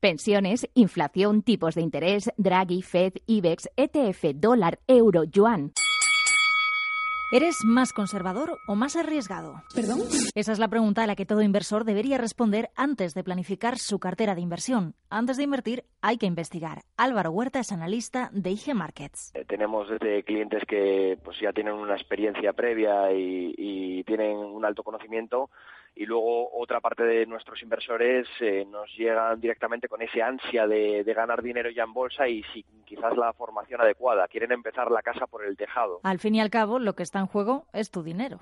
Pensiones, inflación, tipos de interés, Draghi, Fed, IBEX, ETF, dólar, euro, yuan. ¿Eres más conservador o más arriesgado? ¿Perdón? Esa es la pregunta a la que todo inversor debería responder antes de planificar su cartera de inversión. Antes de invertir, hay que investigar. Álvaro Huerta es analista de IG Markets. Eh, tenemos desde clientes que pues ya tienen una experiencia previa y, y tienen un alto conocimiento y luego otra parte de nuestros inversores eh, nos llegan directamente con ese ansia de, de, ganar dinero ya en bolsa y sin quizás la formación adecuada. Quieren empezar la casa por el tejado. Al fin y al cabo, lo que está en juego es tu dinero.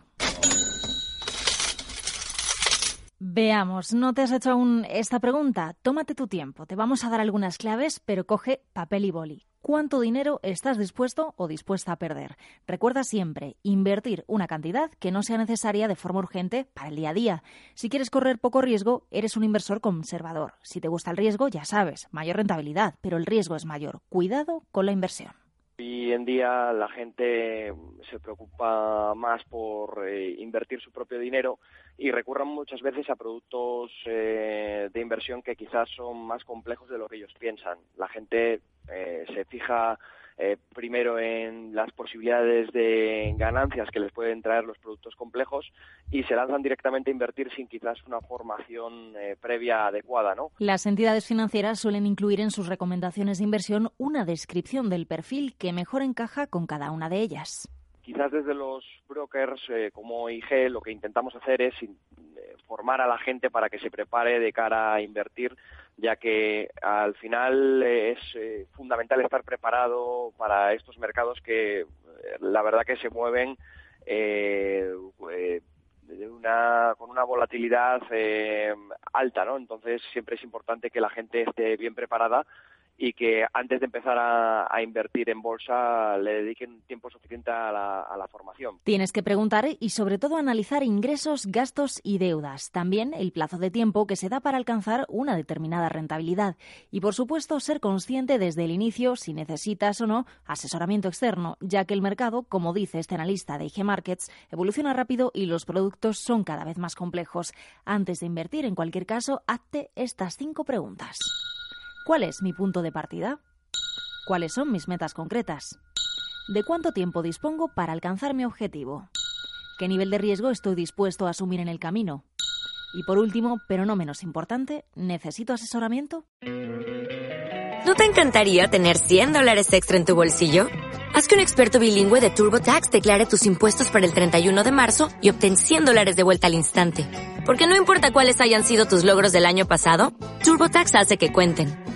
Veamos, ¿no te has hecho aún esta pregunta? Tómate tu tiempo, te vamos a dar algunas claves, pero coge papel y boli. ¿Cuánto dinero estás dispuesto o dispuesta a perder? Recuerda siempre invertir una cantidad que no sea necesaria de forma urgente para el día a día. Si quieres correr poco riesgo, eres un inversor conservador. Si te gusta el riesgo, ya sabes, mayor rentabilidad, pero el riesgo es mayor. Cuidado con la inversión. Hoy en día la gente se preocupa más por eh, invertir su propio dinero y recurran muchas veces a productos eh, de inversión que quizás son más complejos de lo que ellos piensan. La gente eh, se fija eh, primero en las posibilidades de ganancias que les pueden traer los productos complejos y se lanzan directamente a invertir sin quizás una formación eh, previa adecuada, ¿no? Las entidades financieras suelen incluir en sus recomendaciones de inversión una descripción del perfil que mejor encaja con cada una de ellas. Quizás desde los brokers eh, como IG lo que intentamos hacer es formar a la gente para que se prepare de cara a invertir ya que al final es eh, fundamental estar preparado para estos mercados que eh, la verdad que se mueven eh, de una, con una volatilidad alta, ¿no? Entonces siempre es importante que la gente esté bien preparada y que antes de empezar a, invertir en bolsa le dediquen tiempo suficiente a la, a la, formación. Tienes que preguntar y sobre todo analizar ingresos, gastos y deudas. También el plazo de tiempo que se da para alcanzar una determinada rentabilidad. Y por supuesto ser consciente desde el inicio si necesitas o no asesoramiento externo, ya que el mercado, como dice este analista de IG Markets, evoluciona rápido y los productos son cada vez más complejos. Antes de invertir, en cualquier caso, hazte estas cinco preguntas. ¿Cuál es mi punto de partida? ¿Cuáles son mis metas concretas? ¿De cuánto tiempo dispongo para alcanzar mi objetivo? ¿Qué nivel de riesgo estoy dispuesto a asumir en el camino? Y por último, pero no menos importante, ¿necesito asesoramiento? ¿No te encantaría tener 100 dólares extra en tu bolsillo? Haz que un experto bilingüe de TurboTax declare tus impuestos para el 31 de marzo y obtén 100 dólares de vuelta al instante. Porque no importa cuáles hayan sido tus logros del año pasado, TurboTax hace que cuenten.